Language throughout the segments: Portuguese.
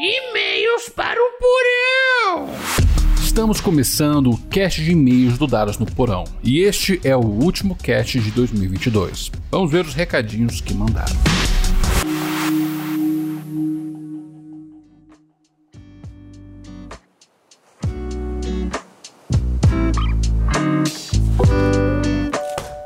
E-mails para o Porão! Estamos começando o cast de e-mails do Dados no Porão. E este é o último cast de 2022. Vamos ver os recadinhos que mandaram.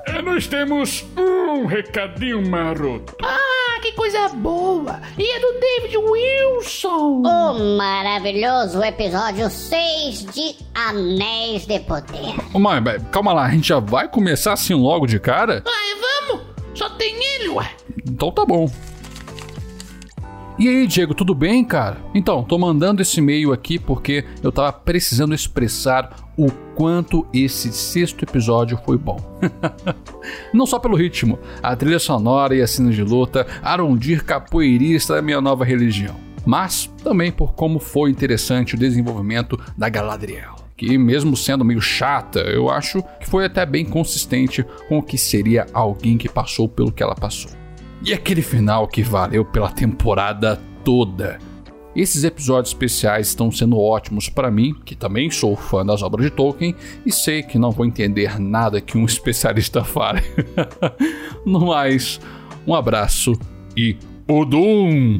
É, nós temos um recadinho maroto. Ah, que coisa boa! E é do David Wilson! O maravilhoso episódio 6 de Anéis de Poder. Ô, mãe, calma lá, a gente já vai começar assim logo de cara? Ai, vamos! Só tem ele, ué! Então tá bom. E aí, Diego, tudo bem, cara? Então, tô mandando esse e-mail aqui porque eu tava precisando expressar o quanto esse sexto episódio foi bom. Não só pelo ritmo, a trilha sonora e as cenas de luta, Arondir capoeirista é minha nova religião, mas também por como foi interessante o desenvolvimento da Galadriel. Que, mesmo sendo meio chata, eu acho que foi até bem consistente com o que seria alguém que passou pelo que ela passou. E aquele final que valeu pela temporada toda. Esses episódios especiais estão sendo ótimos para mim, que também sou fã das obras de Tolkien e sei que não vou entender nada que um especialista fale. no mais, um abraço e Odum!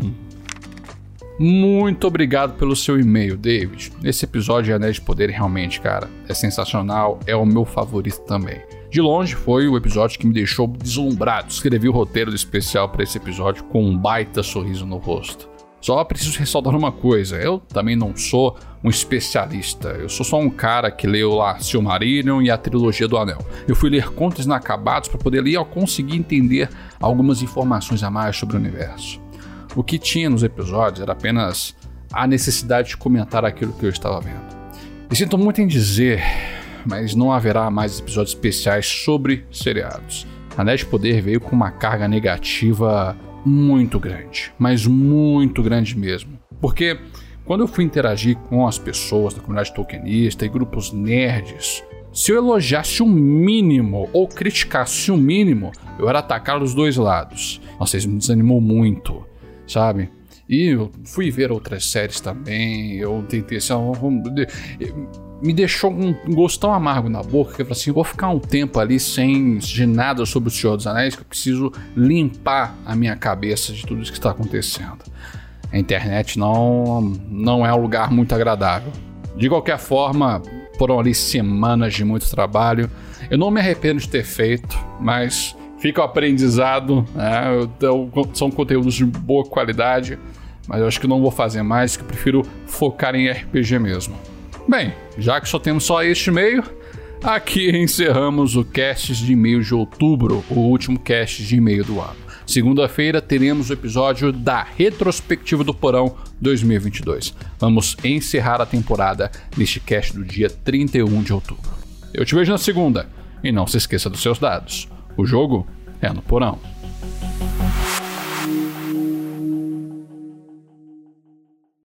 Muito obrigado pelo seu e-mail, David. Esse episódio de Anéis de Poder realmente, cara, é sensacional, é o meu favorito também. De longe foi o episódio que me deixou deslumbrado. Escrevi o roteiro do especial para esse episódio com um baita sorriso no rosto. Só preciso ressaltar uma coisa: eu também não sou um especialista. Eu sou só um cara que leu lá Silmarillion e a trilogia do Anel. Eu fui ler contos inacabados para poder ler e conseguir entender algumas informações a mais sobre o universo. O que tinha nos episódios era apenas a necessidade de comentar aquilo que eu estava vendo. E sinto muito em dizer, mas não haverá mais episódios especiais sobre seriados. Anéis de Poder veio com uma carga negativa muito grande, mas muito grande mesmo. Porque quando eu fui interagir com as pessoas da comunidade tolkienista e grupos nerds, se eu elogiasse o um mínimo ou criticasse o um mínimo, eu era atacado dos dois lados. Nossa, isso me desanimou muito, sabe? E eu fui ver outras séries também, eu tentei assim, me deixou um gosto tão amargo na boca que eu falei assim: eu vou ficar um tempo ali sem de nada sobre o Senhor dos Anéis, que eu preciso limpar a minha cabeça de tudo isso que está acontecendo. A internet não, não é um lugar muito agradável. De qualquer forma, foram ali semanas de muito trabalho. Eu não me arrependo de ter feito, mas fica o aprendizado. Né? são conteúdos de boa qualidade, mas eu acho que não vou fazer mais, que eu prefiro focar em RPG mesmo. Bem, já que só temos só este e-mail, aqui encerramos o cast de e-mail de outubro, o último cast de e-mail do ano. Segunda-feira teremos o episódio da retrospectiva do Porão 2022. Vamos encerrar a temporada neste cast do dia 31 de outubro. Eu te vejo na segunda e não se esqueça dos seus dados. O jogo é no Porão.